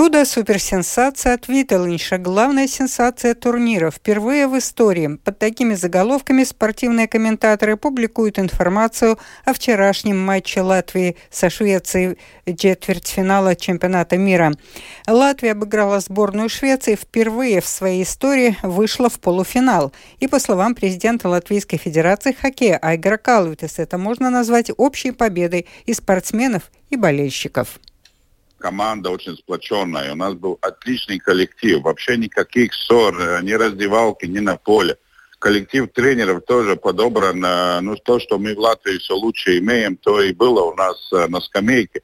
Чудо, суперсенсация от Виталинша. Главная сенсация турнира. Впервые в истории. Под такими заголовками спортивные комментаторы публикуют информацию о вчерашнем матче Латвии со Швецией четвертьфинала чемпионата мира. Латвия обыграла сборную Швеции впервые в своей истории вышла в полуфинал. И по словам президента Латвийской Федерации хоккея Айгара Калвитес, это можно назвать общей победой и спортсменов, и болельщиков команда очень сплоченная. У нас был отличный коллектив. Вообще никаких ссор, э, ни раздевалки, ни на поле. Коллектив тренеров тоже подобран. Э, ну, то, что мы в Латвии все лучше имеем, то и было у нас э, на скамейке.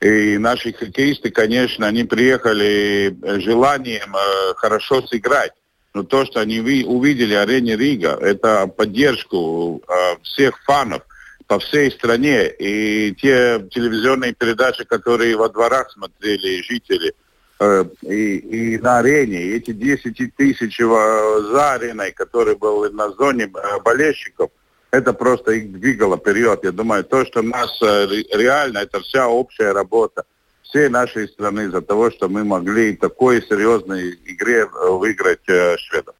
И наши хоккеисты, конечно, они приехали желанием хорошо сыграть. Но то, что они увидели арене Рига, это поддержку всех фанов – по всей стране. И те телевизионные передачи, которые во дворах смотрели жители, э, и, и на арене, и эти 10 тысяч за ареной, которые были на зоне э, болельщиков, это просто их двигало вперед. Я думаю, то, что у нас э, реально, это вся общая работа всей нашей страны за того, что мы могли такой серьезной игре выиграть шведов.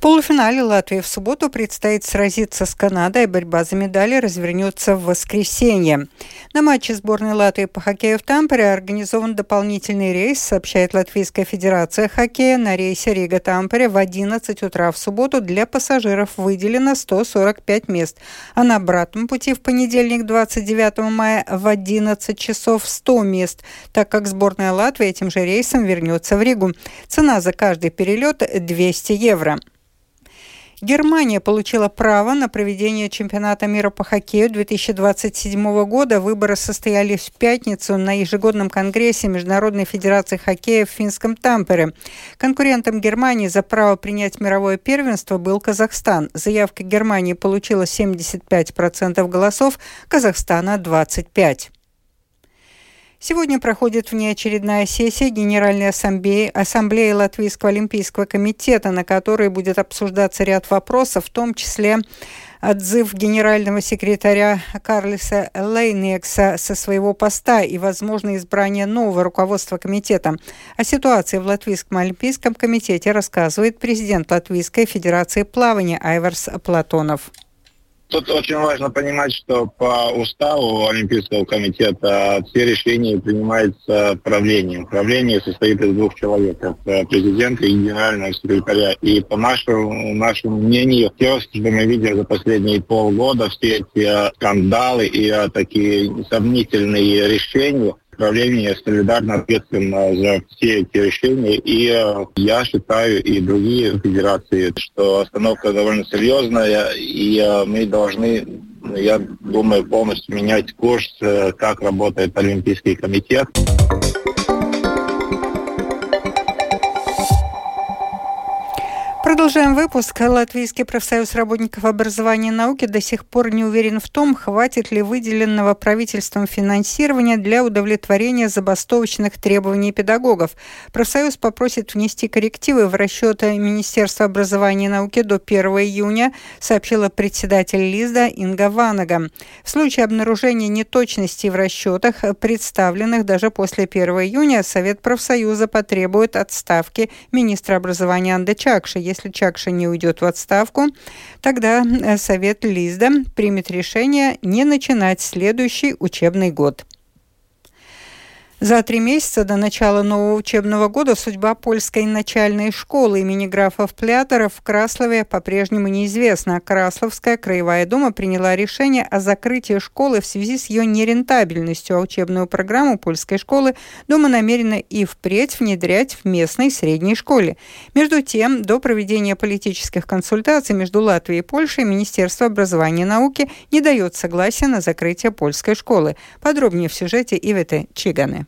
Полуфинале Латвии в субботу предстоит сразиться с Канадой, борьба за медали развернется в воскресенье. На матче сборной Латвии по хоккею в Тампере организован дополнительный рейс, сообщает Латвийская Федерация хоккея. На рейсе Рига-Тампере в 11 утра в субботу для пассажиров выделено 145 мест, а на обратном пути в понедельник 29 мая в 11 часов 100 мест, так как сборная Латвии этим же рейсом вернется в Ригу. Цена за каждый перелет 200 евро. Германия получила право на проведение чемпионата мира по хоккею 2027 года. Выборы состоялись в пятницу на ежегодном конгрессе Международной федерации хоккея в финском Тампере. Конкурентом Германии за право принять мировое первенство был Казахстан. Заявка Германии получила 75% голосов, Казахстана 25%. Сегодня проходит внеочередная сессия Генеральной Ассамблеи, Ассамблеи Латвийского Олимпийского комитета, на которой будет обсуждаться ряд вопросов, в том числе отзыв генерального секретаря Карлиса Лейнекса со своего поста и, возможно, избрание нового руководства комитета. О ситуации в Латвийском Олимпийском комитете рассказывает президент Латвийской Федерации плавания Айварс Платонов. Тут очень важно понимать, что по уставу Олимпийского комитета все решения принимаются правлением. Правление состоит из двух человек, это президента и генерального секретаря. И по нашему, нашему мнению, все, что мы видели за последние полгода, все эти скандалы и такие сомнительные решения, правление солидарно ответственно за все эти решения. И э, я считаю, и другие федерации, что остановка довольно серьезная, и э, мы должны я думаю, полностью менять курс, э, как работает Олимпийский комитет. Продолжаем выпуск. Латвийский профсоюз работников образования и науки до сих пор не уверен в том, хватит ли выделенного правительством финансирования для удовлетворения забастовочных требований педагогов. Профсоюз попросит внести коррективы в расчеты Министерства образования и науки до 1 июня, сообщила председатель Лизда Инга Ванага. В случае обнаружения неточностей в расчетах, представленных даже после 1 июня, Совет профсоюза потребует отставки министра образования Анды Чакши, если если Чакша не уйдет в отставку, тогда э, Совет Лизда примет решение не начинать следующий учебный год. За три месяца до начала нового учебного года судьба польской начальной школы имени графов Плятеров в Краслове по-прежнему неизвестна. Красловская краевая дума приняла решение о закрытии школы в связи с ее нерентабельностью, а учебную программу польской школы дума намерена и впредь внедрять в местной средней школе. Между тем, до проведения политических консультаций между Латвией и Польшей Министерство образования и науки не дает согласия на закрытие польской школы. Подробнее в сюжете Ивета Чиганы.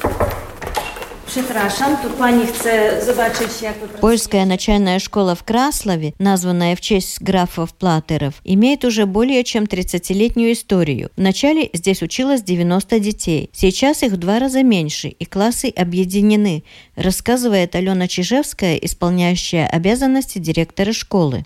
Thank you Польская начальная школа в Краслове, названная в честь графов Платеров, имеет уже более чем 30-летнюю историю. Вначале здесь училось 90 детей. Сейчас их в два раза меньше, и классы объединены, рассказывает Алена Чижевская, исполняющая обязанности директора школы.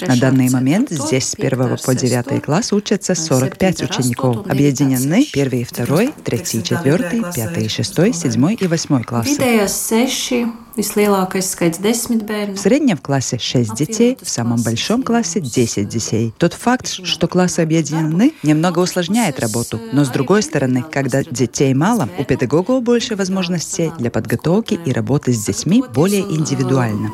На данный момент здесь с 1 по 9 класс учатся 45 учеников. Объединены 1 и 2, 3 и 4, 5 и 6, 7 jau esmu klāts. Vidējais seši и 8 классы. В среднем в классе 6 детей, в самом большом классе 10 детей. Тот факт, что классы объединены, немного усложняет работу. Но с другой стороны, когда детей мало, у педагогов больше возможностей для подготовки и работы с детьми более индивидуально.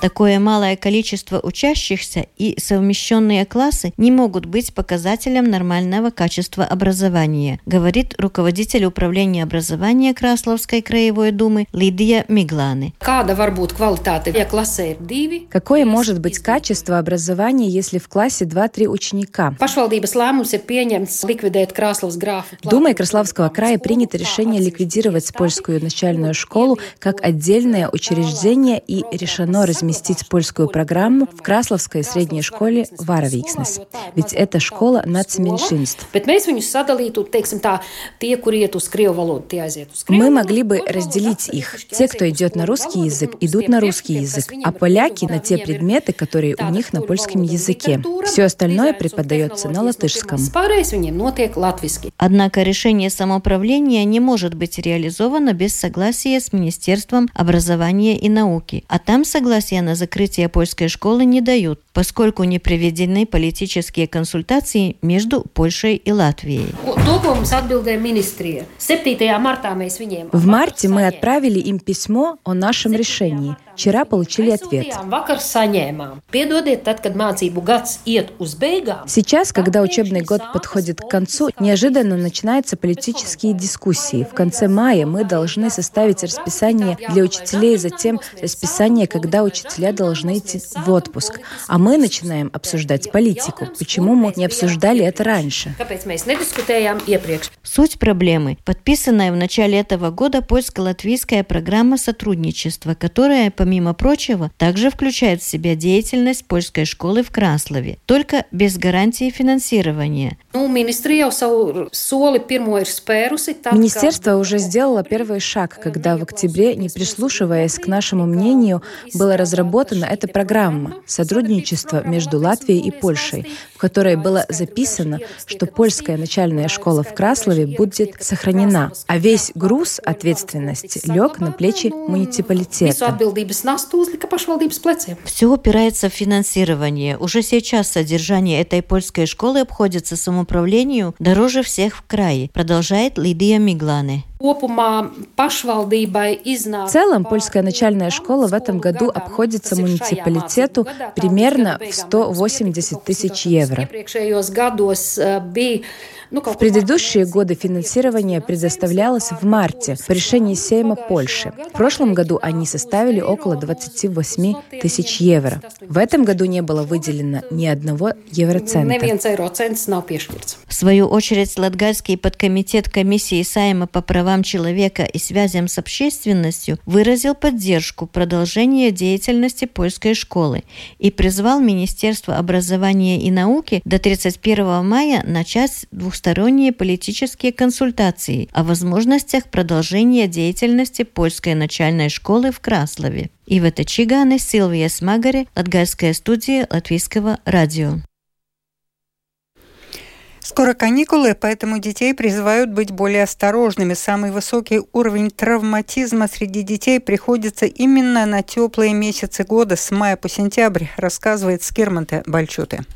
Такое малое количество учащихся и совмещенные классы не могут быть показателем нормального качества образования, говорит руководитель управления образования Красловской Рижской краевой думы Лидия Мигланы. Какое может быть качество образования, если в классе 2-3 ученика? Думой Краславского края принято решение ликвидировать польскую начальную школу как отдельное учреждение и решено разместить польскую программу в Красловской средней школе Варовикснес. Ведь это школа нацменьшинств. Мы могли бы разделить их. Те, кто идет на русский язык, идут на русский язык, а поляки на те предметы, которые у них на польском языке. Все остальное преподается на латышском. Однако решение самоуправления не может быть реализовано без согласия с Министерством образования и науки. А там согласия на закрытие польской школы не дают, поскольку не проведены политические консультации между Польшей и Латвией. В марте мы отправили им письмо о нашем решении – Вчера получили ответ. Сейчас, когда учебный год подходит к концу, неожиданно начинаются политические дискуссии. В конце мая мы должны составить расписание для учителей, затем расписание, когда учителя должны идти в отпуск. А мы начинаем обсуждать политику. Почему мы не обсуждали это раньше? Суть проблемы. Подписанная в начале этого года польско-латвийская программа сотрудничества, которая, по помимо прочего, также включает в себя деятельность польской школы в Краслове, только без гарантии финансирования. Ну, Министерство уже сделало первый шаг, когда в октябре, не прислушиваясь к нашему мнению, была разработана эта программа «Сотрудничество между Латвией и Польшей», в которой было записано, что польская начальная школа в Краслове будет сохранена, а весь груз ответственности лег на плечи муниципалитета. Все упирается в финансирование. Уже сейчас содержание этой польской школы обходится самоуправлению дороже всех в крае, продолжает Лидия В целом, польская начальная школа в этом году обходится муниципалитету примерно в 180 тысяч евро. В предыдущие годы финансирование предоставлялось в марте по решению Сейма Польши. В прошлом году они составили около 28 тысяч евро. В этом году не было выделено ни одного евроцента. В свою очередь, Латгальский подкомитет комиссии Сайма по правам человека и связям с общественностью выразил поддержку продолжения деятельности польской школы и призвал Министерство образования и науки до 31 мая начать двусторонние политические консультации о возможностях продолжения деятельности польской начальной школы в Краслове. Ивета Чиганы, Силвия Смагари, Латгальская студия Латвийского радио. Скоро каникулы, поэтому детей призывают быть более осторожными. Самый высокий уровень травматизма среди детей приходится именно на теплые месяцы года с мая по сентябрь, рассказывает Скирманте Бальчуте.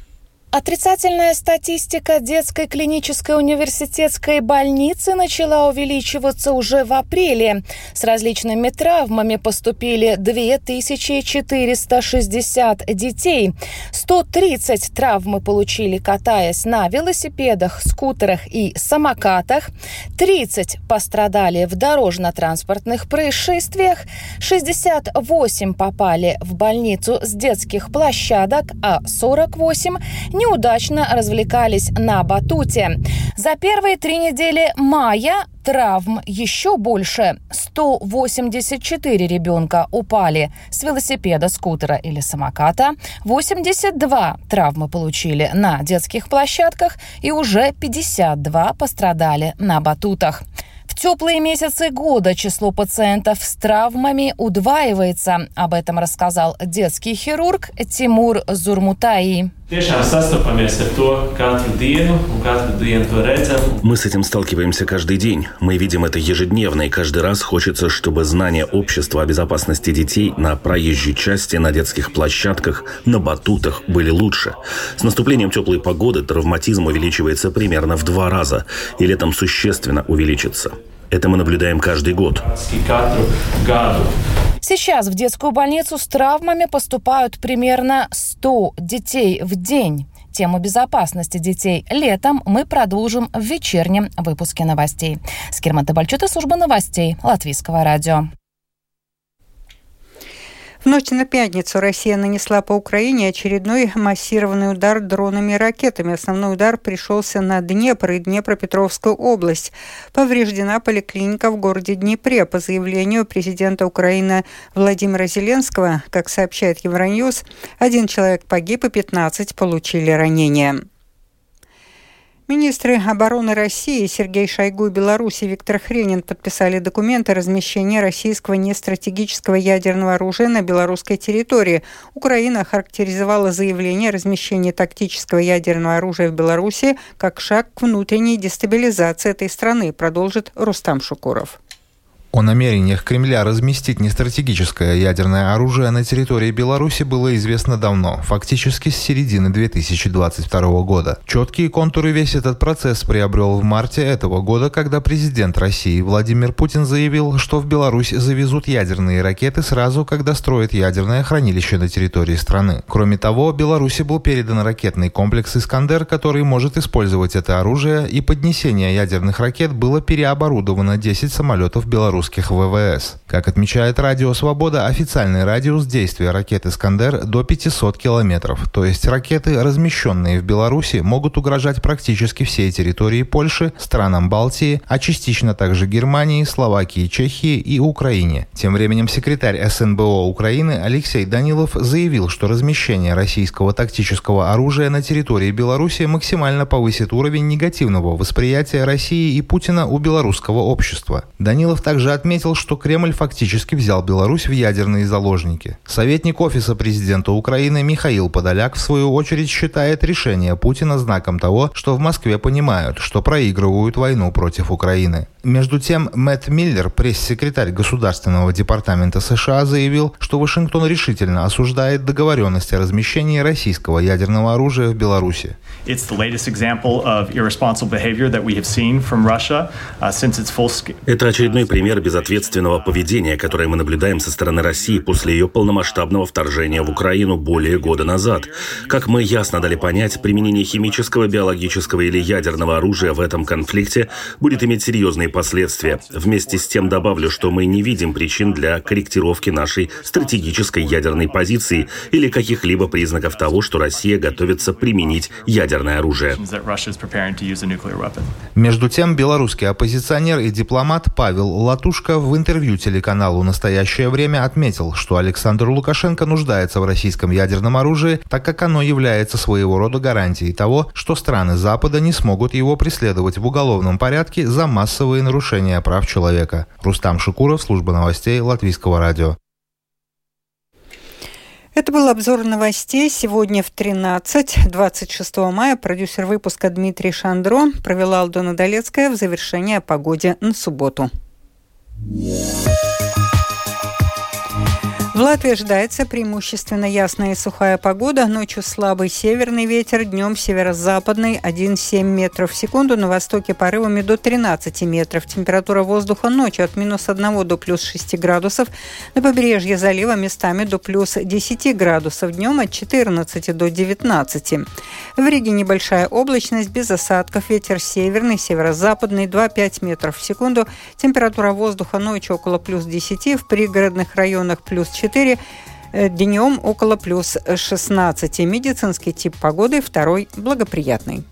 Отрицательная статистика детской клинической университетской больницы начала увеличиваться уже в апреле. С различными травмами поступили 2460 детей. 130 травмы получили, катаясь на велосипедах, скутерах и самокатах. 30 пострадали в дорожно-транспортных происшествиях. 68 попали в больницу с детских площадок, а 48 неудачно развлекались на батуте. За первые три недели мая травм еще больше. 184 ребенка упали с велосипеда, скутера или самоката. 82 травмы получили на детских площадках и уже 52 пострадали на батутах. В теплые месяцы года число пациентов с травмами удваивается. Об этом рассказал детский хирург Тимур Зурмутаи. Мы с этим сталкиваемся каждый день. Мы видим это ежедневно, и каждый раз хочется, чтобы знания общества о безопасности детей на проезжей части, на детских площадках, на батутах были лучше. С наступлением теплой погоды травматизм увеличивается примерно в два раза, и летом существенно увеличится. Это мы наблюдаем каждый год. Сейчас в детскую больницу с травмами поступают примерно 100 детей в день. Тему безопасности детей летом мы продолжим в вечернем выпуске новостей. Скирмата Бальчута, служба новостей Латвийского радио. В ночь на пятницу Россия нанесла по Украине очередной массированный удар дронами и ракетами. Основной удар пришелся на Днепр и Днепропетровскую область. Повреждена поликлиника в городе Днепре. По заявлению президента Украины Владимира Зеленского, как сообщает Евроньюз, один человек погиб и 15 получили ранения. Министры обороны России Сергей Шойгу и Беларуси Виктор Хренин подписали документы о размещении российского нестратегического ядерного оружия на белорусской территории. Украина характеризовала заявление о размещении тактического ядерного оружия в Беларуси как шаг к внутренней дестабилизации этой страны, продолжит Рустам Шукуров. О намерениях Кремля разместить нестратегическое ядерное оружие на территории Беларуси было известно давно, фактически с середины 2022 года. Четкие контуры весь этот процесс приобрел в марте этого года, когда президент России Владимир Путин заявил, что в Беларусь завезут ядерные ракеты сразу, когда строят ядерное хранилище на территории страны. Кроме того, Беларуси был передан ракетный комплекс «Искандер», который может использовать это оружие, и поднесение ядерных ракет было переоборудовано 10 самолетов Беларуси русских ВВС. Как отмечает Радио Свобода, официальный радиус действия ракет «Искандер» до 500 километров, то есть ракеты, размещенные в Беларуси, могут угрожать практически всей территории Польши, странам Балтии, а частично также Германии, Словакии, Чехии и Украине. Тем временем секретарь СНБО Украины Алексей Данилов заявил, что размещение российского тактического оружия на территории Беларуси максимально повысит уровень негативного восприятия России и Путина у белорусского общества. Данилов также отметил, что Кремль фактически взял Беларусь в ядерные заложники. Советник Офиса президента Украины Михаил Подоляк, в свою очередь, считает решение Путина знаком того, что в Москве понимают, что проигрывают войну против Украины. Между тем, Мэтт Миллер, пресс-секретарь Государственного департамента США, заявил, что Вашингтон решительно осуждает договоренность о размещении российского ядерного оружия в Беларуси. Это очередной пример безответственного поведения, которое мы наблюдаем со стороны России после ее полномасштабного вторжения в Украину более года назад. Как мы ясно дали понять, применение химического, биологического или ядерного оружия в этом конфликте будет иметь серьезные последствия. Вместе с тем добавлю, что мы не видим причин для корректировки нашей стратегической ядерной позиции или каких-либо признаков того, что Россия готовится применить ядерное оружие. Между тем, белорусский оппозиционер и дипломат Павел Латушка в интервью телеканалу «Настоящее время» отметил, что Александр Лукашенко нуждается в российском ядерном оружии, так как оно является своего рода гарантией того, что страны Запада не смогут его преследовать в уголовном порядке за массовые нарушения прав человека. Рустам Шукуров, служба новостей Латвийского радио. Это был обзор новостей. Сегодня в 13, 26 мая продюсер выпуска Дмитрий Шандро провела Алдона Долецкая в завершение о погоде на субботу. Yeah. В Латвии ожидается преимущественно ясная и сухая погода. Ночью слабый северный ветер, днем северо-западный 1,7 метров в секунду, на востоке порывами до 13 метров. Температура воздуха ночью от минус 1 до плюс 6 градусов. На побережье залива местами до плюс 10 градусов. Днем от 14 до 19. В Риге небольшая облачность, без осадков. Ветер северный, северо-западный 2,5 метров в секунду. Температура воздуха ночью около плюс 10. В пригородных районах плюс 4 4. Днем около плюс 16. Медицинский тип погоды второй благоприятный.